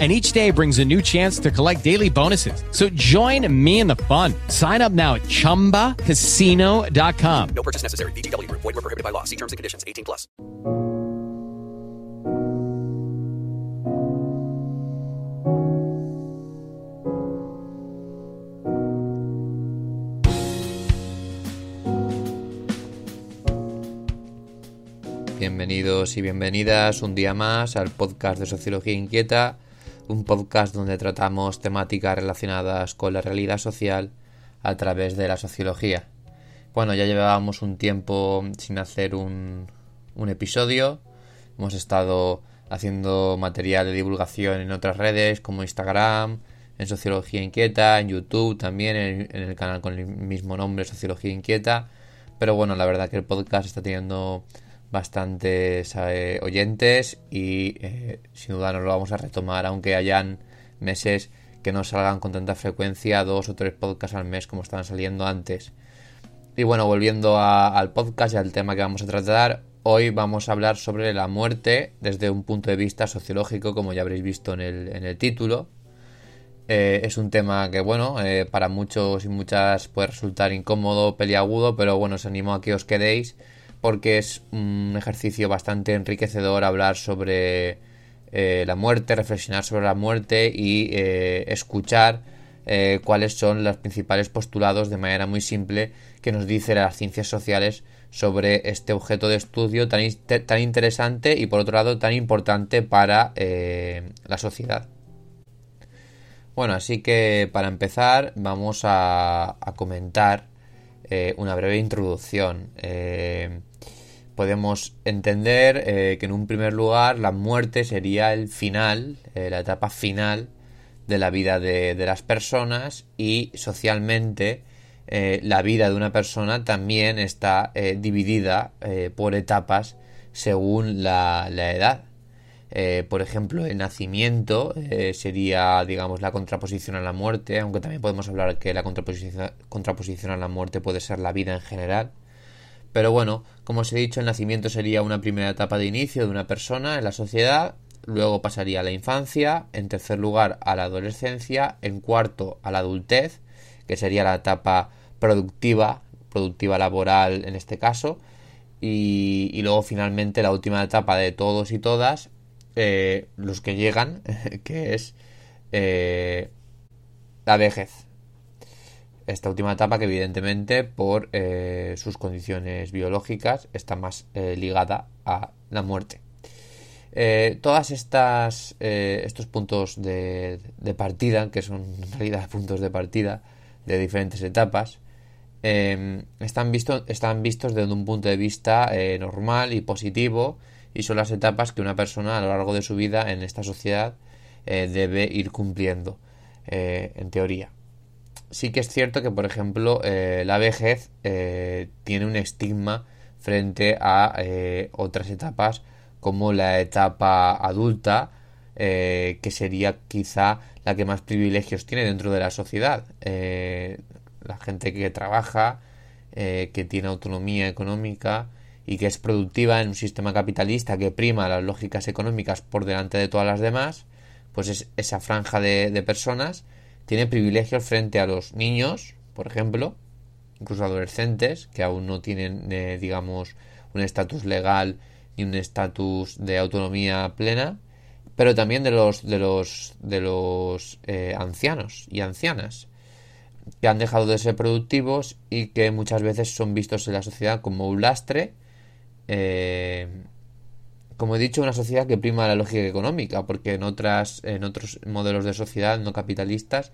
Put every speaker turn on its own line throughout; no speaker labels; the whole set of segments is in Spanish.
and each day brings a new chance to collect daily bonuses. So join me in the fun. Sign up now at ChumbaCasino.com.
No purchase necessary. BGW. Void were prohibited by law. See terms and conditions. 18 plus.
Bienvenidos y bienvenidas un día más al podcast de Sociología Inquieta, un podcast donde tratamos temáticas relacionadas con la realidad social a través de la sociología. Bueno, ya llevábamos un tiempo sin hacer un, un episodio, hemos estado haciendo material de divulgación en otras redes como Instagram, en Sociología Inquieta, en YouTube también, en, en el canal con el mismo nombre, Sociología Inquieta. Pero bueno, la verdad que el podcast está teniendo bastantes eh, oyentes y eh, sin duda nos lo vamos a retomar, aunque hayan meses que no salgan con tanta frecuencia, dos o tres podcasts al mes como estaban saliendo antes. Y bueno, volviendo al podcast y al tema que vamos a tratar, hoy vamos a hablar sobre la muerte desde un punto de vista sociológico, como ya habréis visto en el, en el título. Eh, es un tema que, bueno, para muchos y muchas puede resultar incómodo, peliagudo, pero bueno, os animo a que os quedéis porque es un ejercicio bastante enriquecedor hablar sobre eh, la muerte, reflexionar sobre la muerte y eh, escuchar eh, cuáles son los principales postulados de manera muy simple que nos dice las ciencias sociales sobre este objeto de estudio tan, interesante y por otro lado tan importante para la sociedad. Bueno, así que para empezar vamos a comentar una breve introducción podemos entender eh, que en un primer lugar la muerte sería el final, eh, la etapa final de la vida de, de las personas y socialmente eh, la vida de una persona también está dividida por etapas según la, la edad. por ejemplo, el nacimiento sería, digamos, la contraposición a la muerte, aunque también podemos hablar que la contraposición, contraposición a la muerte puede ser la vida en general. Pero bueno, como os he dicho, el nacimiento sería una primera etapa de inicio de una persona en la sociedad, luego pasaría a la infancia, en tercer lugar a la adolescencia, en cuarto a la adultez, que sería la etapa productiva, productiva laboral en este caso, y, luego finalmente la última etapa de todos y todas, eh, los que llegan, que es eh, la vejez esta última etapa que evidentemente por eh, sus condiciones biológicas está más eh, ligada a la muerte. Eh, todas estas estos puntos de, partida, que son en realidad puntos de partida de diferentes etapas, están, visto, están vistos desde un punto de vista normal y positivo y son las etapas que una persona a lo largo de su vida en esta sociedad debe ir cumpliendo, en teoría sí que es cierto que, por ejemplo, eh, la vejez eh, tiene un estigma frente a eh, otras etapas como la etapa adulta, que sería quizá la que más privilegios tiene dentro de la sociedad. la gente que trabaja, que tiene autonomía económica y que es productiva en un sistema capitalista que prima las lógicas económicas por delante de todas las demás, pues es esa franja de personas tiene privilegios frente a los niños, por ejemplo, incluso adolescentes, que aún no tienen, eh, digamos, un estatus legal ni un estatus de autonomía plena, pero también de los de los de los eh, ancianos y ancianas que han dejado de ser productivos y que muchas veces son vistos en la sociedad como un lastre eh, como he dicho, una sociedad que prima la lógica económica, porque en otras, en otros modelos de sociedad no capitalistas,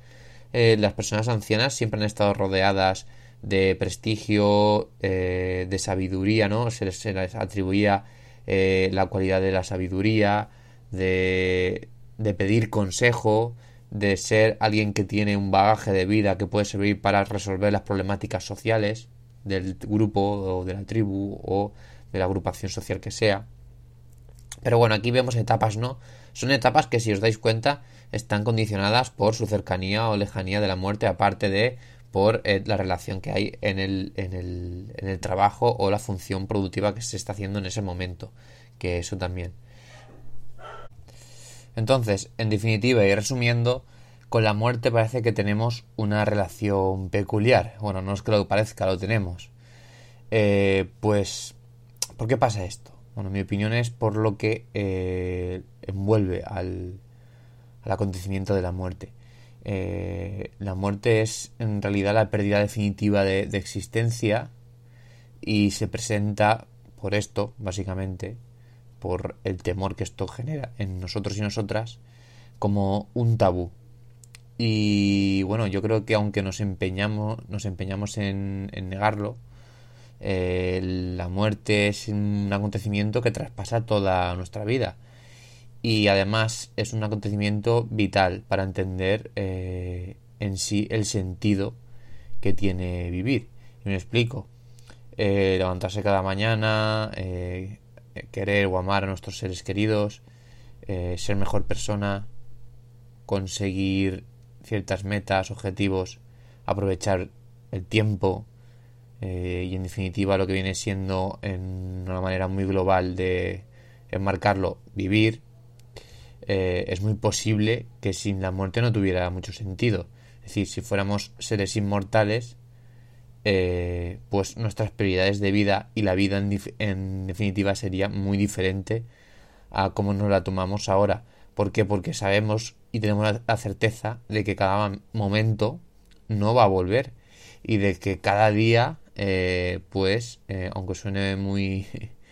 eh, las personas ancianas siempre han estado rodeadas de prestigio, eh, de sabiduría, ¿no? Se les, atribuía eh, la cualidad de la sabiduría, de pedir consejo, de ser alguien que tiene un bagaje de vida que puede servir para resolver las problemáticas sociales del grupo o de la tribu o de la agrupación social que sea. Pero bueno, aquí vemos etapas, ¿no? Son etapas que si os dais cuenta están condicionadas por su cercanía o lejanía de la muerte, aparte de por eh, la relación que hay en el, en, el, en el trabajo o la función productiva que se está haciendo en ese momento, que eso también. Entonces, en definitiva y resumiendo, con la muerte parece que tenemos una relación peculiar. Bueno, no es que lo parezca, lo tenemos. Eh, pues, ¿por qué pasa esto? Bueno, mi opinión es por lo que eh, envuelve al, al, acontecimiento de la muerte. Eh, la muerte es en realidad la pérdida definitiva de, de existencia y se presenta por esto, básicamente, por el temor que esto genera en nosotros y nosotras, como un tabú. Y bueno, yo creo que aunque nos empeñamos, nos empeñamos en, en negarlo, eh, la muerte es un acontecimiento que traspasa toda nuestra vida. Y además es un acontecimiento vital para entender eh, en sí el sentido que tiene vivir. Y me explico. Eh, levantarse cada mañana, eh, querer o amar a nuestros seres queridos, ser mejor persona, conseguir ciertas metas, objetivos, aprovechar el tiempo eh, y en definitiva lo que viene siendo en una manera muy global de enmarcarlo, vivir, eh, es muy posible que sin la muerte no tuviera mucho sentido. Es decir, si fuéramos seres inmortales, eh, pues nuestras prioridades de vida y la vida en, definitiva sería muy diferente a cómo nos la tomamos ahora. ¿Por qué? Porque sabemos y tenemos la certeza de que cada momento no va a volver y de que cada día, eh, pues, eh, aunque suene muy,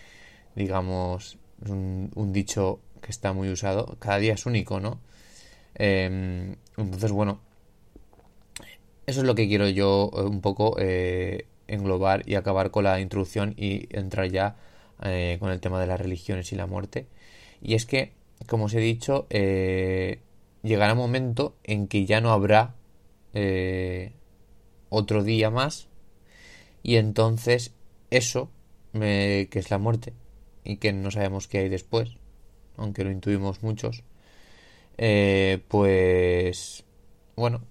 digamos, un, un, dicho que está muy usado, cada día es único, ¿no? Eh, entonces, bueno, eso es lo que quiero yo eh, un poco eh, englobar y acabar con la introducción y entrar ya con el tema de las religiones y la muerte. Y es que, como os he dicho, llegará un momento en que ya no habrá otro día más y entonces eso, que es la muerte y que no sabemos qué hay después, aunque lo intuimos muchos, eh, pues bueno,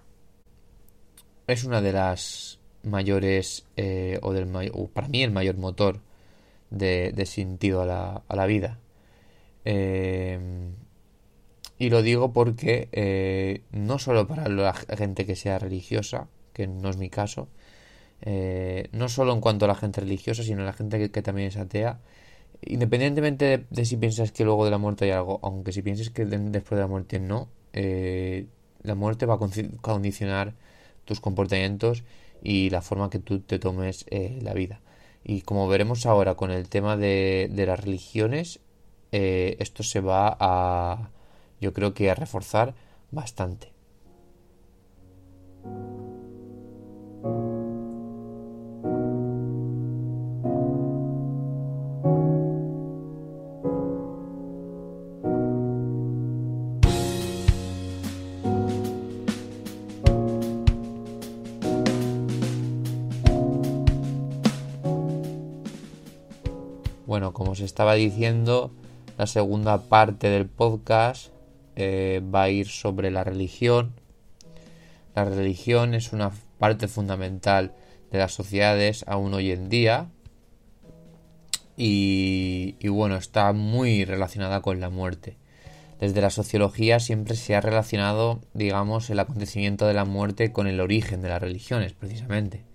es una de las mayores, eh, o, del may o para mí el mayor motor de, sentido a la, a la vida. Eh, y lo digo porque eh, no solo para la gente que sea religiosa, que no es mi caso, eh, no solo en cuanto a la gente religiosa, sino a la gente que, también es atea, independientemente de, si piensas que luego de la muerte hay algo, aunque si piensas que de, después de la muerte no, eh, la muerte va a condicionar tus comportamientos y la forma que tú te tomes eh, la vida. Y como veremos ahora con el tema de, las religiones, esto se va a, yo creo que a reforzar bastante. Os estaba diciendo, la segunda parte del podcast eh, va a ir sobre la religión. La religión es una parte fundamental de las sociedades aún hoy en día y, y, bueno, está muy relacionada con la muerte. Desde la sociología siempre se ha relacionado, digamos, el acontecimiento de la muerte con el origen de las religiones, precisamente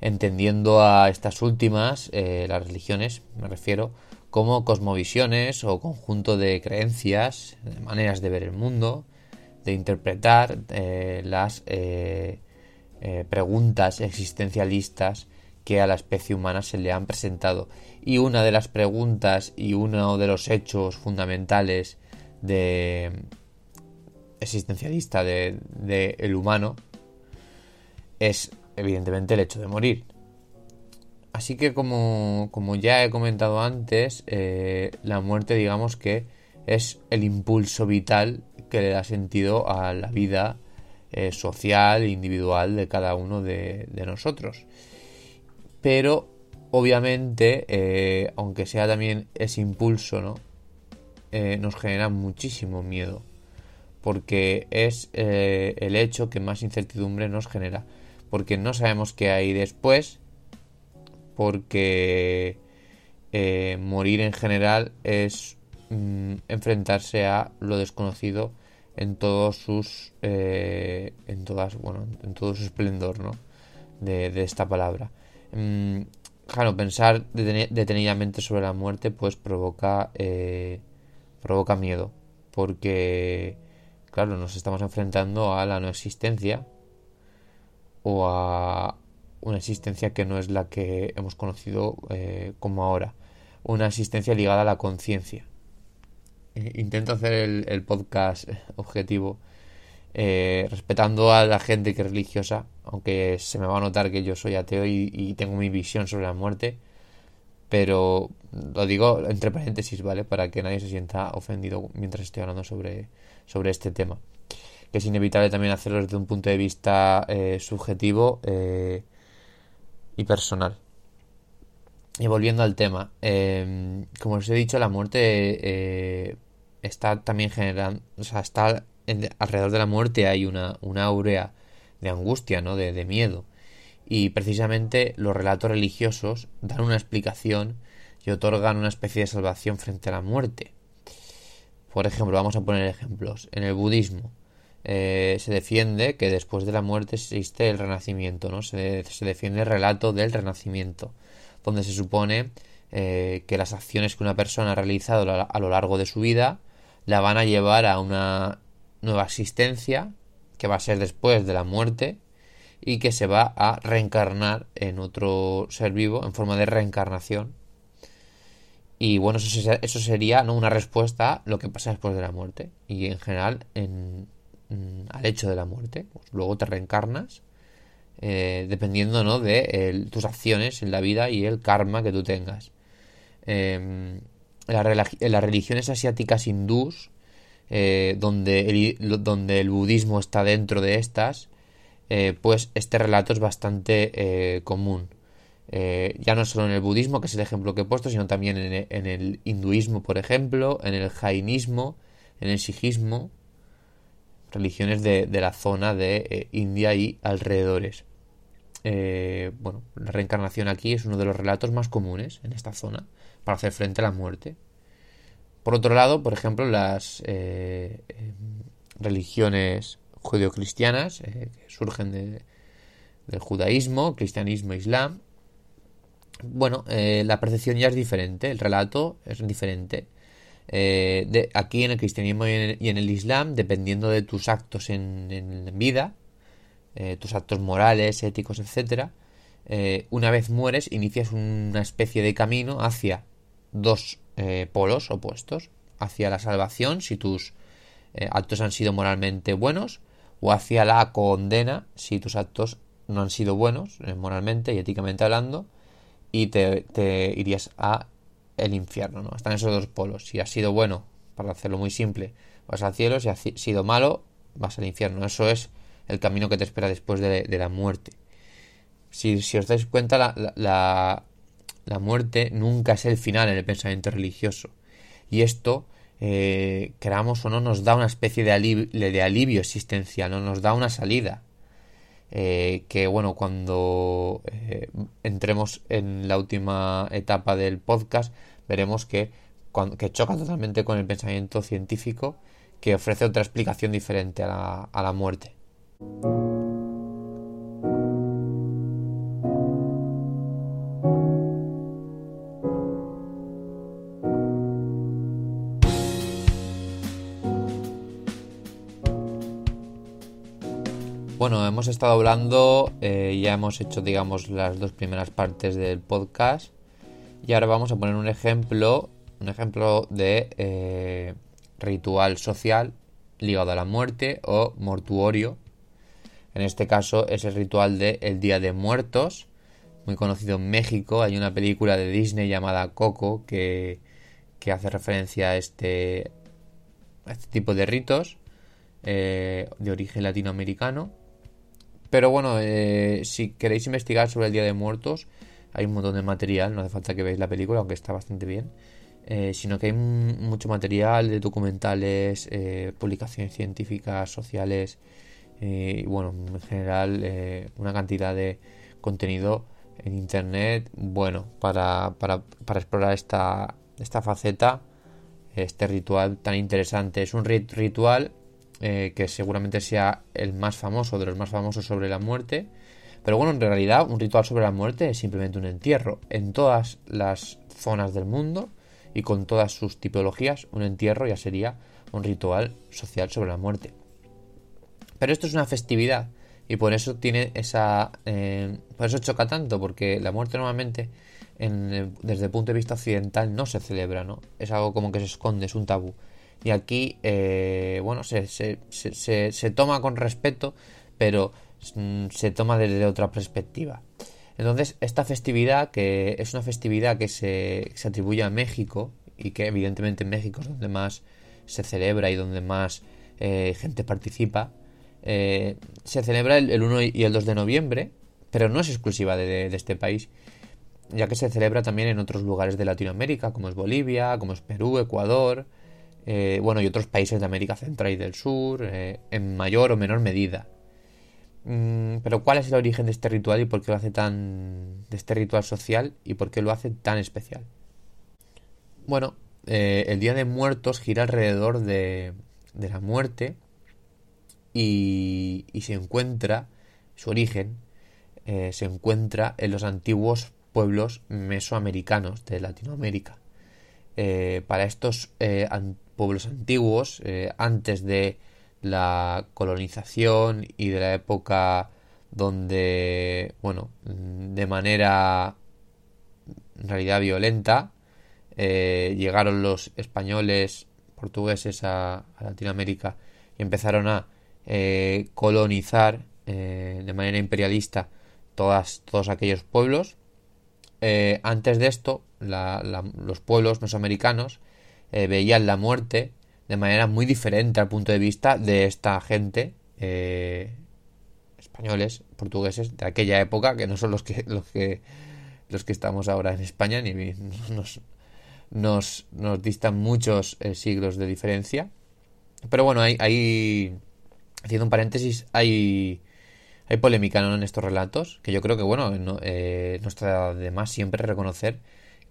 entendiendo a estas últimas, eh, las religiones, me refiero, como cosmovisiones o conjunto de creencias, de maneras de ver el mundo, de interpretar eh, las eh, preguntas existencialistas que a la especie humana se le han presentado. Y una de las preguntas y uno de los hechos fundamentales de existencialista de, de el humano es evidentemente el hecho de morir. Así que como, como ya he comentado antes, eh, la muerte digamos que es el impulso vital que le da sentido a la vida eh, social e individual de cada uno de, nosotros. Pero obviamente, eh, aunque sea también ese impulso, ¿no? Nos genera muchísimo miedo. Porque es el hecho que más incertidumbre nos genera. Porque no sabemos qué hay después. Porque morir en general es mm, enfrentarse a lo desconocido en todos sus en todas bueno en todo su esplendor no de, esta palabra mm, claro, pensar detenidamente sobre la muerte pues provoca, eh, provoca miedo. Porque, claro, nos estamos enfrentando a la no existencia o a una existencia que no es la que hemos conocido eh, como ahora. Una existencia ligada a la conciencia. Eh, intento hacer el podcast objetivo eh, respetando a la gente que es religiosa, aunque se me va a notar que yo soy ateo y, tengo mi visión sobre la muerte, pero lo digo entre paréntesis, ¿vale? Para que nadie se sienta ofendido mientras estoy hablando sobre, sobre este tema. Que es inevitable también hacerlo desde un punto de vista eh, subjetivo eh, y personal. Y volviendo al tema, como os he dicho, la muerte está también generando, o sea, está alrededor de la muerte hay una, una aurea de angustia, ¿no? De, de, miedo. Y precisamente los relatos religiosos dan una explicación y otorgan una especie de salvación frente a la muerte. Por ejemplo, vamos a poner ejemplos. En el budismo eh, se defiende que después de la muerte existe el renacimiento, ¿no? Se, se defiende el relato del renacimiento, donde se supone eh, que las acciones que una persona ha realizado a lo largo de su vida la van a llevar a una nueva existencia que va a ser después de la muerte y que se va a reencarnar en otro ser vivo en forma de reencarnación. Y bueno, eso, sería ¿no? una respuesta a lo que pasa después de la muerte y en general en, al hecho de la muerte. Pues luego te reencarnas eh, dependiendo ¿no? de tus acciones en la vida y el karma que tú tengas. En las religiones asiáticas hindús eh, donde, el, donde el budismo está dentro de estas, eh, pues este relato es bastante eh, común. ya no solo en el budismo, que es el ejemplo que he puesto, sino también en el, hinduismo, por ejemplo, en el jainismo, en el sijismo, religiones de, de la zona de India y alrededores. bueno, la reencarnación aquí es uno de los relatos más comunes en esta zona para hacer frente a la muerte. Por otro lado, por ejemplo, las eh, em, religiones judeocristianas eh, que surgen del judaísmo, cristianismo, islam, bueno, eh, la percepción ya es diferente, el relato es diferente. De, aquí en el cristianismo y en el, islam, dependiendo de tus actos en, en vida, tus actos morales, éticos, etc., una vez mueres, inicias una especie de camino hacia dos eh, polos opuestos, hacia la salvación si tus eh, actos han sido moralmente buenos o hacia la condena si tus actos no han sido buenos eh, moralmente y éticamente hablando y te, irías a el infierno, ¿no? Están esos dos polos. Si has sido bueno, para hacerlo muy simple, vas al cielo, si has sido malo, vas al infierno. Eso es el camino que te espera después de, la muerte. Si, os dais cuenta, la, la muerte nunca es el final en el pensamiento religioso. Y esto, eh, creamos o no, nos da una especie de alivio, existencial, ¿no? nos da una salida. Eh, que bueno, cuando eh, entremos en la última etapa del podcast, veremos que, que choca totalmente con el pensamiento científico que ofrece otra explicación diferente a la, a la muerte. Bueno, hemos estado hablando, eh, ya hemos hecho, digamos, las dos primeras partes del podcast. Y ahora vamos a poner un ejemplo, un ejemplo de eh, ritual social ligado a la muerte o mortuorio. En este caso es el ritual de el Día de Muertos, muy conocido en México. Hay una película de Disney llamada Coco que, que hace referencia a este, a este tipo de ritos eh, de origen latinoamericano. Pero bueno, eh, si queréis investigar sobre el Día de Muertos, hay un montón de material, no hace falta que veáis la película, aunque está bastante bien, eh, sino que hay mucho material de documentales, eh, publicaciones científicas, sociales, y bueno, en general una cantidad de contenido en internet, bueno, para, para, para explorar esta, esta faceta, este ritual tan interesante. Es un ritual que seguramente sea el más famoso, de los más famosos sobre la muerte, pero bueno, en realidad un ritual sobre la muerte es simplemente un entierro. En todas las zonas del mundo y con todas sus tipologías, un entierro ya sería un ritual social sobre la muerte. Pero esto es una festividad y por eso tiene esa... Eh, por eso choca tanto, porque la muerte normalmente desde el punto de vista occidental no se celebra, ¿no? Es algo como que se esconde, es un tabú. Y aquí, eh, bueno, se, se, se, se toma con respeto, pero se toma desde otra perspectiva. Entonces, esta festividad, que es una festividad que se, atribuye a México, y que evidentemente en México es donde más se celebra y donde más eh, gente participa, eh, se celebra el, 1 y el 2 de noviembre, pero no es exclusiva de, este país, ya que se celebra también en otros lugares de Latinoamérica, como es Bolivia, como es Perú, Ecuador, eh, bueno, y otros países de América Central y del Sur, en mayor o menor medida. Mm, pero ¿cuál es el origen de este ritual y por qué lo hace tan... de este ritual social y por qué lo hace tan especial? Bueno, eh, el Día de Muertos gira alrededor de, de la muerte y, se encuentra, su origen, eh, se encuentra en los antiguos pueblos mesoamericanos de Latinoamérica. Eh, para estos pueblos antiguos, antes de la colonización y de la época donde, bueno, de manera en realidad violenta, eh, llegaron los españoles, portugueses a, Latinoamérica y empezaron a eh, colonizar eh, de manera imperialista todas, todos aquellos pueblos. antes de esto, los pueblos mesoamericanos veían la muerte de manera muy diferente al punto de vista de esta gente eh, españoles, portugueses de aquella época, que no son los que los que los que estamos ahora en España, ni nos, nos, nos distan muchos eh, siglos de diferencia. Pero bueno, hay, hay haciendo un paréntesis, hay hay polémica en estos relatos, que yo creo que bueno, no, eh, no está de más siempre reconocer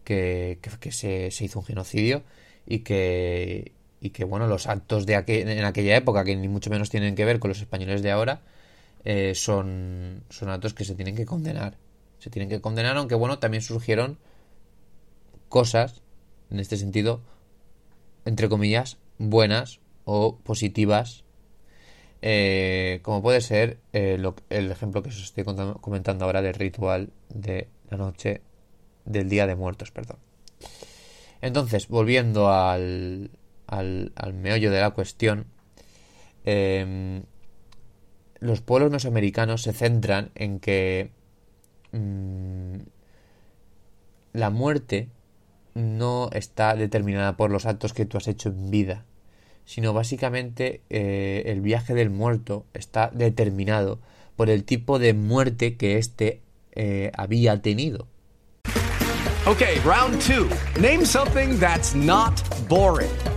que, que, se, se hizo un genocidio y que, y que bueno, los actos de en aquella época, que ni mucho menos tienen que ver con los españoles de ahora, eh, son, son actos que se tienen que condenar. Se tienen que condenar, aunque bueno, también surgieron cosas, en este sentido, entre comillas, buenas o positivas, eh, como puede ser eh, el ejemplo que os estoy comentando ahora del ritual de la noche del Día de Muertos, perdón. Entonces, volviendo al, al, meollo de la cuestión, em, los pueblos mesoamericanos se centran en que mm, la muerte no está determinada por los actos que tú has hecho en vida, sino básicamente eh, el viaje del muerto está determinado por el tipo de muerte que éste eh, había tenido.
Ok, round two. Name something that's not boring.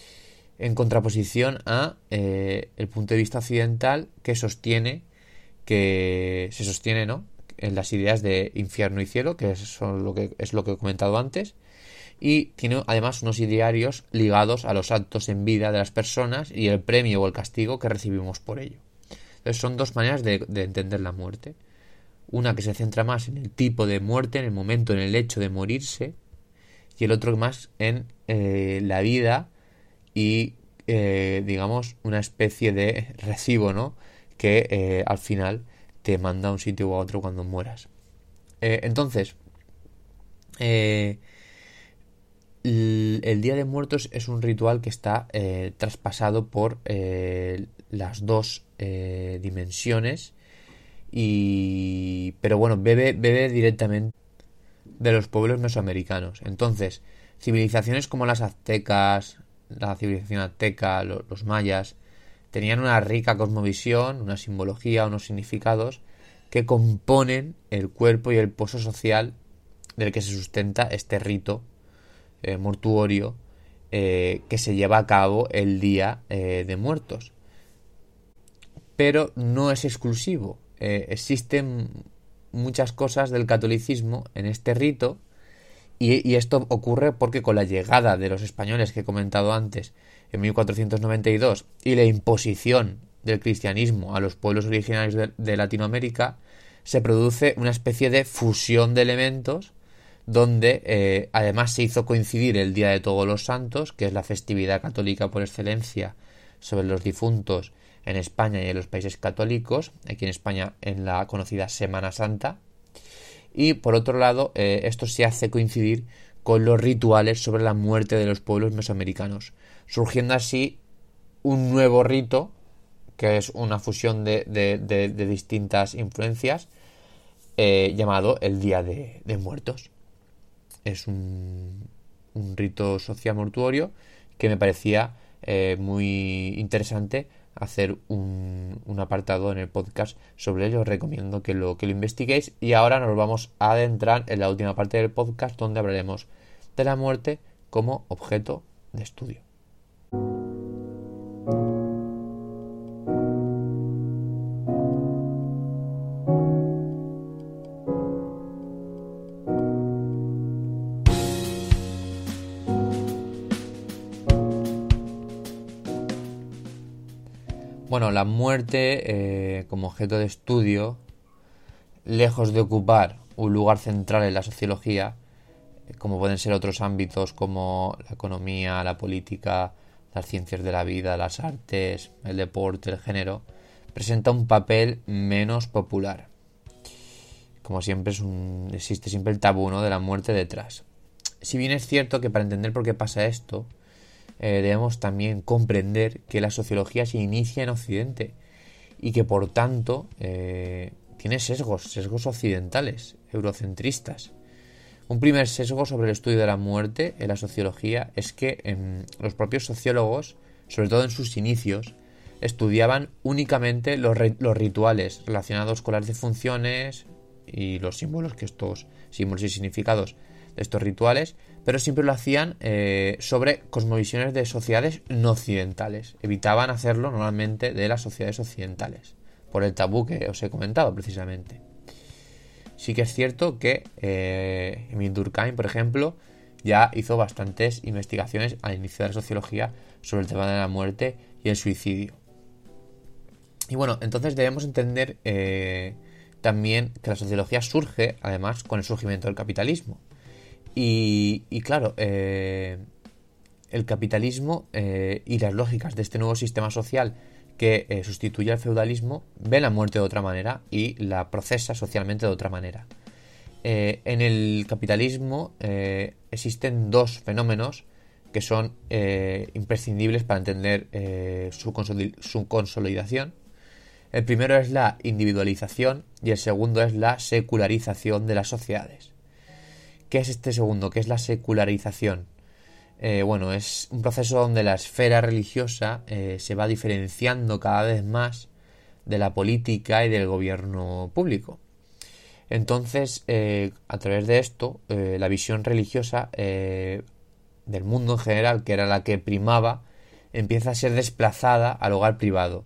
En contraposición a eh, el punto de vista occidental que sostiene que se sostiene no en las ideas de infierno y cielo que son lo que es lo que he comentado antes y tiene además unos idearios ligados a los actos en vida de las personas y el premio o el castigo que recibimos por ello. Entonces son dos maneras de, entender la muerte. Una que se centra más en el tipo de muerte en el momento en el hecho de morirse y el otro más en eh, la vida y eh, digamos una especie de recibo no que eh, al final te manda a un sitio u otro cuando mueras. Eh, entonces el, Día de Muertos es un ritual que está traspasado por las dos dimensiones y pero bueno bebe bebe directamente de los pueblos mesoamericanos. Entonces civilizaciones como las aztecas la civilización azteca lo- los mayas tenían una rica cosmovisión una simbología unos significados que componen el cuerpo y el pozo social del que se sustenta este rito eh, mortuorio eh, que se lleva a cabo el día eh, de muertos pero no es exclusivo. Existen muchas cosas del catolicismo en este rito y, esto ocurre porque con la llegada de los españoles que he comentado antes en 1492 y la imposición del cristianismo a los pueblos originarios de, de Latinoamérica se produce una especie de fusión de elementos donde eh, además se hizo coincidir el Día de Todos los Santos, que es la festividad católica por excelencia sobre los difuntos en España y en los países católicos, aquí en España en la conocida Semana Santa, y por otro lado eh, esto se hace coincidir con los rituales sobre la muerte de los pueblos mesoamericanos, surgiendo así un nuevo rito, que es una fusión de, de- de- distintas influencias, eh, llamado el Día de, Muertos. Es un, un rito social mortuorio que me parecía eh, muy interesante hacer un, un apartado en el podcast sobre ello. Os recomiendo que lo, que lo investiguéis. Y ahora nos vamos a adentrar en la última parte del podcast donde hablaremos de la muerte como objeto de estudio. Bueno, la muerte eh, como objeto de estudio, lejos de ocupar un lugar central en la sociología, eh, como pueden ser otros ámbitos como la economía, la política, las ciencias de la vida, las artes, el deporte, el género, presenta un papel menos popular. Como siempre es un, existe siempre el tabú ¿no? de la muerte detrás. Si bien es cierto que para entender por qué pasa esto, eh, debemos también comprender que la sociología se inicia en Occidente y que por tanto eh, tiene sesgos, sesgos occidentales, eurocentristas. Un primer sesgo sobre el estudio de la muerte en la sociología es que em, los propios sociólogos, sobre todo en sus inicios, estudiaban únicamente los, los rituales relacionados con las defunciones y los símbolos que estos símbolos y significados de estos rituales, pero siempre lo hacían eh, sobre cosmovisiones de sociedades no occidentales. Evitaban hacerlo normalmente de las sociedades occidentales, por el tabú que os he comentado precisamente. Sí que es cierto que eh, Emil por ejemplo, ya hizo bastantes investigaciones al inicio de la sociología sobre el tema de la muerte y el suicidio. Y bueno, entonces debemos entender eh, también que la sociología surge, además, con el surgimiento del capitalismo. Y, claro, eh, el capitalismo eh, y las lógicas de este nuevo sistema social que eh, sustituye al feudalismo ven la muerte de otra manera y la procesa socialmente de otra manera. En el capitalismo existen dos fenómenos que son imprescindibles para entender su consolidación. El primero es la individualización y el segundo es la secularización de las sociedades. ¿Qué es este segundo? ¿Qué es la secularización? Eh, bueno, es un proceso donde la esfera religiosa eh, se va diferenciando cada vez más de la política y del gobierno público. Entonces, eh, a través de esto, la visión religiosa del mundo en general, que era la que primaba, empieza a ser desplazada al hogar privado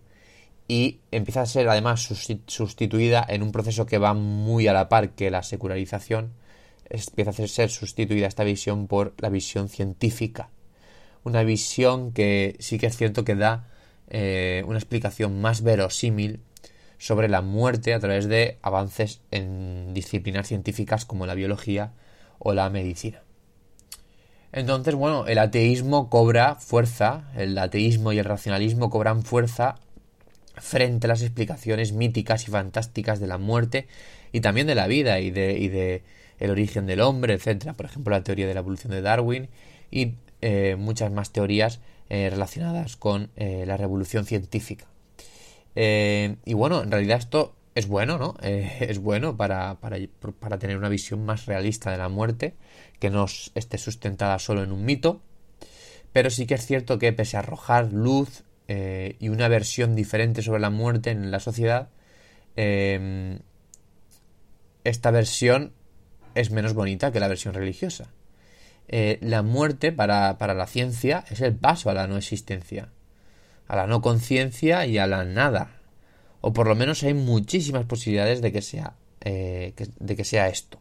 y empieza a ser además susti- sustituida en un proceso que va muy a la par que la secularización, empieza a ser sustituida esta visión por la visión científica. Una visión que sí que es cierto que da eh, una explicación más verosímil sobre la muerte a través de avances en disciplinas científicas como la biología o la medicina. Entonces, bueno, el ateísmo cobra fuerza, el ateísmo y el racionalismo cobran fuerza frente a las explicaciones míticas y fantásticas de la muerte y también de la vida y de, y de el origen del hombre, etcétera. Por ejemplo, la teoría de la evolución de Darwin y eh, muchas más teorías eh, relacionadas con eh, la revolución científica. y bueno, en realidad esto es bueno, ¿no? es bueno para, para, para, tener una visión más realista de la muerte, que no esté sustentada solo en un mito. Pero sí que es cierto que pese a arrojar luz y una versión diferente sobre la muerte en la sociedad, esta versión es menos bonita que la versión religiosa. Eh, la muerte para, la ciencia es el paso a la no existencia, a la no conciencia y a la nada. O por lo menos hay muchísimas posibilidades de que sea, eh, de que sea esto.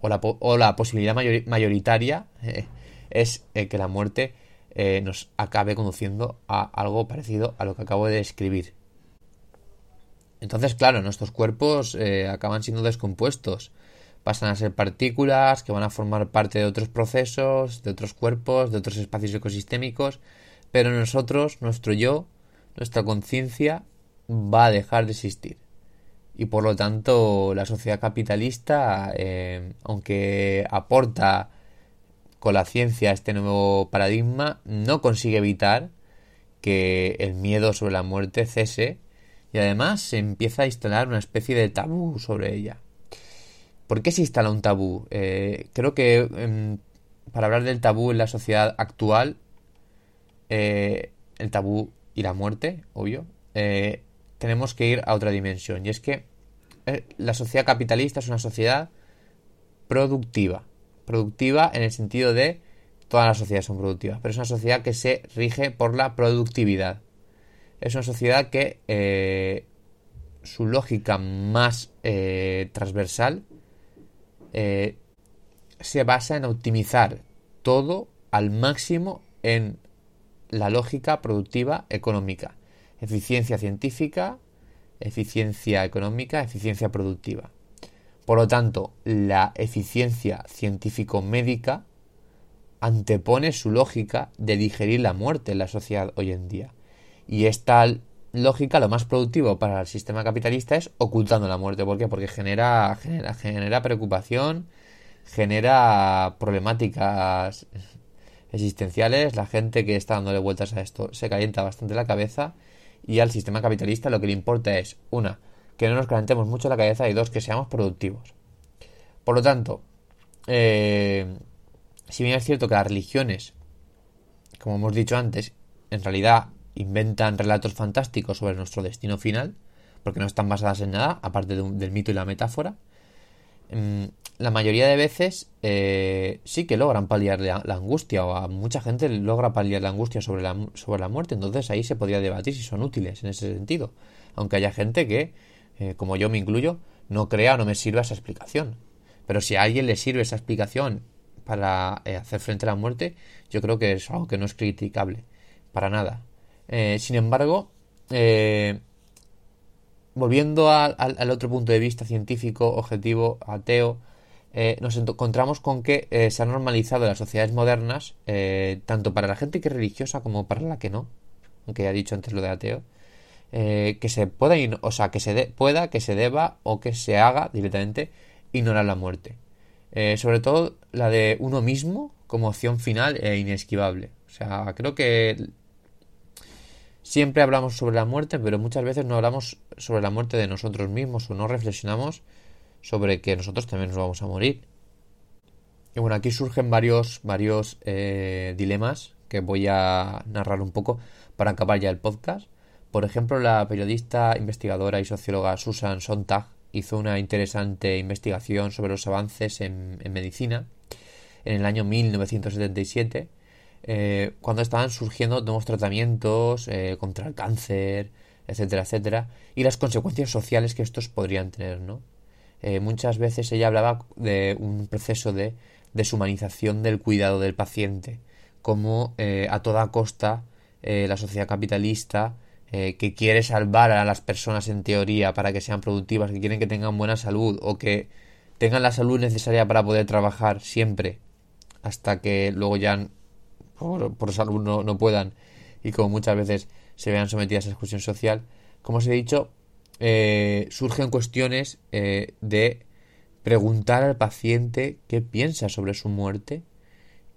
O la, o la posibilidad mayoritaria eh, es que la muerte nos acabe conduciendo a algo parecido a lo que acabo de describir. Entonces, claro, nuestros cuerpos acaban siendo descompuestos pasan a ser partículas que van a formar parte de otros procesos, de otros cuerpos, de otros espacios ecosistémicos, pero nosotros, nuestro yo, nuestra conciencia va a dejar de existir. Y por lo tanto, la sociedad capitalista, eh, aunque aporta con la ciencia este nuevo paradigma, no consigue evitar que el miedo sobre la muerte cese y además se empieza a instalar una especie de tabú sobre ella. ¿Por qué se instala un tabú? Eh, creo que em, para hablar del tabú en la sociedad actual, eh, el tabú y la muerte, obvio, eh, tenemos que ir a otra dimensión. Y es que la sociedad capitalista es una sociedad productiva. Productiva en el sentido de todas las sociedades son productivas, pero es una sociedad que se rige por la productividad. Es una sociedad que su lógica más transversal eh, se basa en optimizar todo al máximo en la lógica productiva económica. Eficiencia científica, eficiencia económica, eficiencia productiva. Por lo tanto, la eficiencia científico-médica antepone su lógica de digerir la muerte en la sociedad hoy en día. Y esta lógica, lo más productivo para el sistema capitalista es ocultando la muerte. ¿Por qué? Porque genera, genera, genera preocupación, genera problemáticas existenciales. La gente que está dándole vueltas a esto se calienta bastante la cabeza. Y al sistema capitalista lo que le importa es, una, que no nos calentemos mucho la cabeza y dos, que seamos productivos. Por lo tanto, eh, si bien es cierto que las religiones, como hemos dicho antes, en realidad inventan relatos fantásticos sobre nuestro destino final, porque no están basadas en nada, aparte del mito y la metáfora. Mm, la mayoría de veces eh, sí que logran paliar la, angustia, o a mucha gente logra paliar la angustia sobre la, sobre la muerte, entonces ahí se podría debatir si son útiles en ese sentido. Aunque haya gente que, eh, como yo me incluyo, no crea o no me sirva esa explicación. Pero si a alguien le sirve esa explicación para eh, hacer frente a la muerte, yo creo que es algo que no es criticable. Para nada. Eh, sin embargo, eh, volviendo al otro punto de vista científico, objetivo, ateo, eh, nos encontramos con que se han normalizado las sociedades modernas, tanto para la gente que es religiosa como para la que no, aunque ya he dicho antes lo de ateo, que se pueda, o sea, que se pueda, que se deba o que se haga directamente ignorar la muerte. sobre todo la de uno mismo como opción final e inesquivable. O sea, creo que Siempre hablamos sobre la muerte, pero muchas veces no hablamos sobre la muerte de nosotros mismos o no reflexionamos sobre que nosotros también nos vamos a morir. Y bueno, aquí surgen varios, varios eh, dilemas que voy a narrar un poco para acabar ya el podcast. Por ejemplo, la periodista, investigadora y socióloga Susan Sontag hizo una interesante investigación sobre los avances en, en medicina en el año 1977 eh, cuando estaban surgiendo nuevos tratamientos eh, contra el cáncer, etcétera, etcétera, y las consecuencias sociales que estos podrían tener, ¿no? Eh, muchas veces ella hablaba de un proceso de deshumanización del cuidado del paciente, como a toda costa la sociedad capitalista que quiere salvar a las personas en teoría para que sean productivas, que quieren que tengan buena salud o que tengan la salud necesaria para poder trabajar siempre hasta que luego ya por, salud no, puedan y como muchas veces se vean sometidas a exclusión social, como os he dicho, eh, surgen cuestiones eh, de preguntar al paciente qué piensa sobre su muerte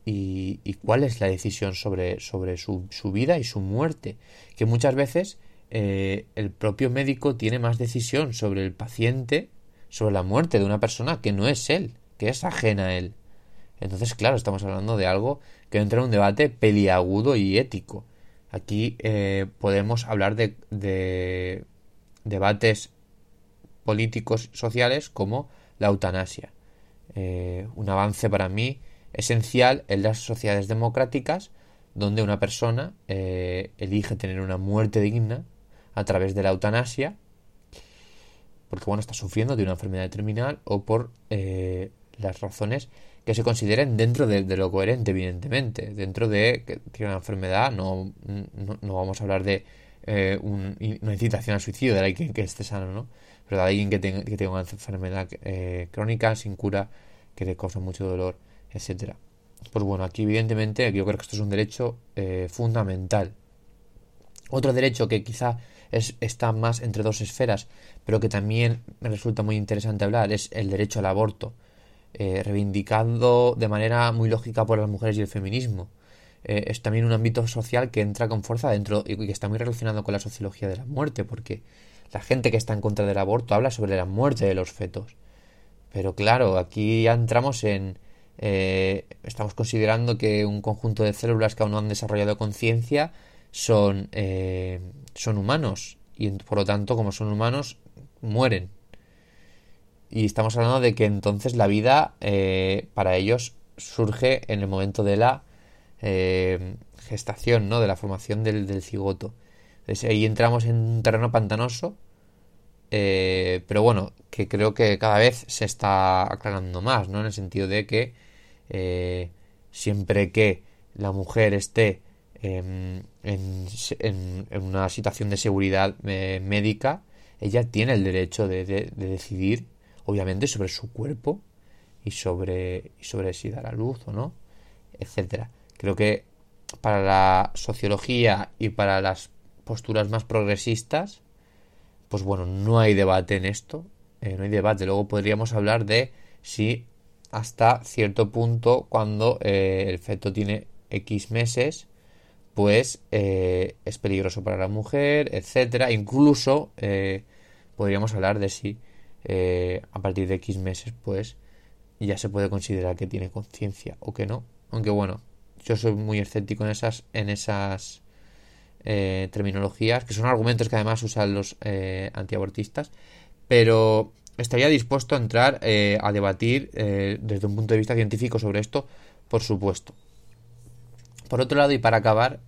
y, y cuál es la decisión sobre, sobre su, su, vida y su muerte. Que muchas veces eh, el propio médico tiene más decisión sobre el paciente, sobre la muerte de una persona que no es él, que es ajena a él. Entonces, claro, estamos hablando de algo que entra en un debate peliagudo y ético. Aquí eh, podemos hablar de, de debates políticos sociales como la eutanasia. Eh, un avance para mí esencial en las sociedades democráticas donde una persona eh, elige tener una muerte digna a través de la eutanasia porque bueno está sufriendo de una enfermedad terminal o por las razones que se consideren dentro de, lo coherente evidentemente. Dentro de que tiene una enfermedad no, no, no vamos a hablar de eh, un, una incitación al suicidio de alguien que esté sano no pero de alguien que tenga, que tenga una enfermedad eh, crónica sin cura que le causa mucho dolor etcétera. Pues bueno aquí evidentemente yo creo que esto es un derecho eh, fundamental. Otro derecho que quizá es, está más entre dos esferas pero que también me resulta muy interesante hablar es el derecho al aborto eh, reivindicado de manera muy lógica por las mujeres y el feminismo. Eh, es también un ámbito social que entra con fuerza dentro y que está muy relacionado con la sociología de la muerte porque la gente que está en contra del aborto habla sobre la muerte de los fetos. Pero claro aquí ya entramos en eh, estamos considerando que un conjunto de células que aún no han desarrollado conciencia son, eh, son humanos. Y por lo tanto como son humanos mueren y estamos hablando de que entonces la vida eh, para ellos surge en el momento de la eh, gestación, ¿no? de la formación del, cigoto. Entonces ahí entramos en un terreno pantanoso, eh, pero bueno, que creo que cada vez se está aclarando más, ¿no? En el sentido de que eh, siempre que la mujer esté en, en, una situación de seguridad eh, médica, ella tiene el derecho de, de, de, decidir, obviamente, sobre su cuerpo y sobre, y sobre si dar a luz o no, etcétera. Creo que para la sociología y para las posturas más progresistas, pues bueno, no hay debate en esto, eh, no hay debate. Luego podríamos hablar de si hasta cierto punto, cuando eh, el feto tiene X meses, pues eh, es peligroso para la mujer, etcétera. Incluso podríamos hablar de si eh, a partir de X meses, pues ya se puede considerar que tiene conciencia o que no. Aunque bueno, yo soy muy escéptico en esas, en esas eh, terminologías, que son argumentos que además usan los eh, antiabortistas, pero estaría dispuesto a entrar eh, a debatir desde un punto de vista científico sobre esto, por supuesto. Por otro lado, y para acabar,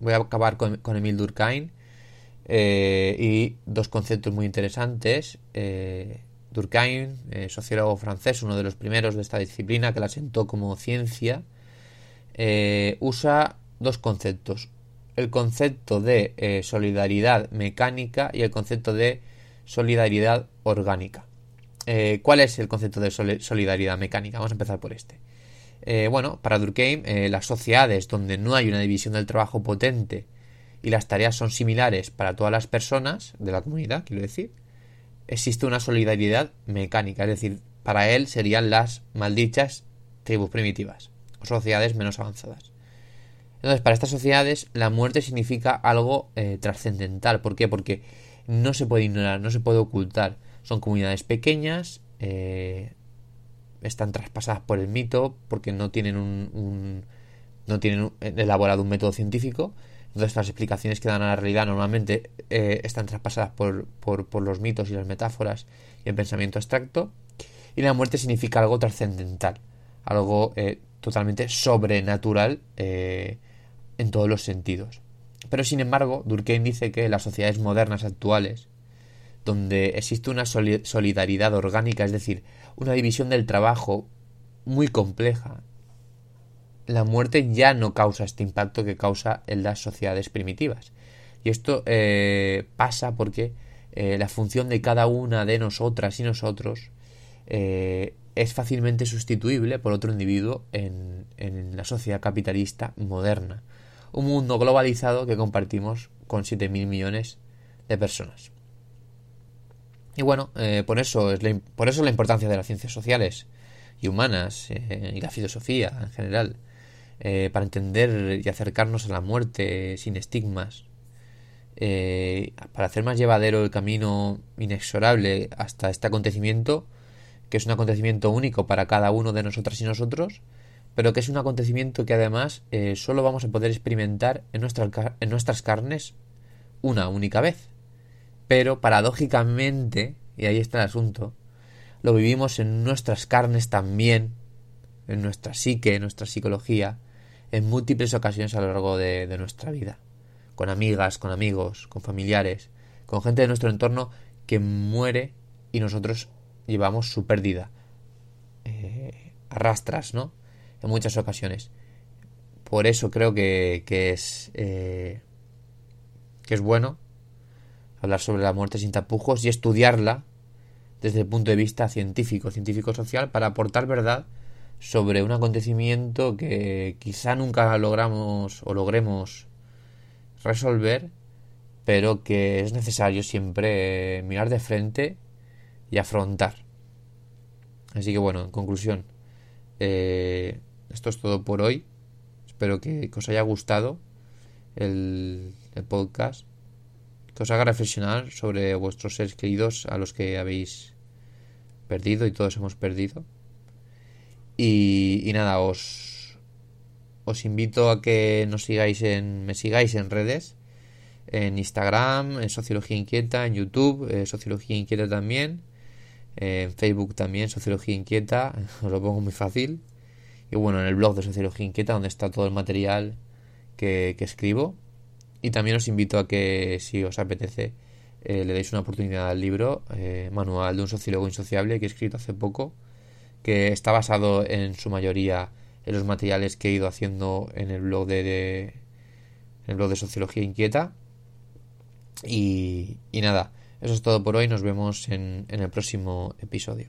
voy a acabar con, con Emil Durkheim y dos conceptos muy interesantes. Durkheim, eh, sociólogo francés, uno de los primeros de esta disciplina que la sentó como ciencia, eh, usa dos conceptos. El concepto de eh, solidaridad mecánica y el concepto de solidaridad orgánica. Eh, ¿Cuál es el concepto de solidaridad mecánica? Vamos a empezar por este. Eh, bueno, para Durkheim, las sociedades donde no hay una división del trabajo potente y las tareas son similares para todas las personas de la comunidad, quiero decir, existe una solidaridad mecánica, es decir, para él serían las maldichas tribus primitivas o sociedades menos avanzadas. Entonces, para estas sociedades, la muerte significa algo eh, trascendental. ¿Por qué? Porque no se puede ignorar, no se puede ocultar. Son comunidades pequeñas, eh, están traspasadas por el mito, porque no tienen un, un no tienen elaborado un método científico. Entonces las explicaciones que dan a la realidad normalmente eh, están traspasadas por, por, los mitos y las metáforas y el pensamiento abstracto. Y la muerte significa algo trascendental, algo eh, totalmente sobrenatural eh, en todos los sentidos. Pero sin embargo, Durkheim dice que las sociedades modernas actuales, donde existe una solidaridad orgánica, es decir, una división del trabajo muy compleja la muerte ya no causa este impacto que causa en las sociedades primitivas. Y esto eh, pasa porque eh, la función de cada una de nosotras y nosotros eh, es fácilmente sustituible por otro individuo en, la sociedad capitalista moderna. Un mundo globalizado que compartimos con 7.000 millones de personas. Y bueno, por, eso es la, por eso la importancia de las ciencias sociales y humanas, y la filosofía en general, eh, para entender y acercarnos a la muerte sin estigmas, eh, para hacer más llevadero el camino inexorable hasta este acontecimiento, que es un acontecimiento único para cada uno de nosotras y nosotros, pero que es un acontecimiento que además eh, solo vamos a poder experimentar en, en nuestras carnes una única vez. Pero paradójicamente, y ahí está el asunto, lo vivimos en nuestras carnes también, en nuestra psique, en nuestra psicología, en múltiples ocasiones a lo largo de, nuestra vida, con amigas, con amigos, con familiares, con gente de nuestro entorno que muere y nosotros llevamos su pérdida. Eh, arrastras, ¿no? En muchas ocasiones. Por eso creo que, es eh, que es bueno hablar sobre la muerte sin tapujos y estudiarla desde el punto de vista científico, científico-social, para aportar verdad sobre un acontecimiento que quizá nunca logramos o logremos resolver, pero que es necesario siempre mirar de frente y afrontar. Así que bueno, en conclusión, eh, esto es todo por hoy. Espero que, os haya gustado el, el podcast, que os haga reflexionar sobre vuestros seres queridos a los que habéis perdido y todos hemos perdido. Y, nada, os, os invito a que nos sigáis en, me sigáis en redes, en Instagram, en Sociología Inquieta, en YouTube, eh, Sociología Inquieta también, en Facebook también, Sociología Inquieta, os lo pongo muy fácil. Y bueno, en el blog de Sociología Inquieta, donde está todo el material que, escribo. Y también os invito a que, si os apetece, eh, le deis una oportunidad al libro, eh, Manual de un sociólogo insociable, que he escrito hace poco que está basado en su mayoría en los materiales que he ido haciendo en el blog de, en el blog de Sociología Inquieta. Y, y, nada, eso es todo por hoy. Nos vemos en, en el próximo episodio.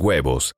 huevos.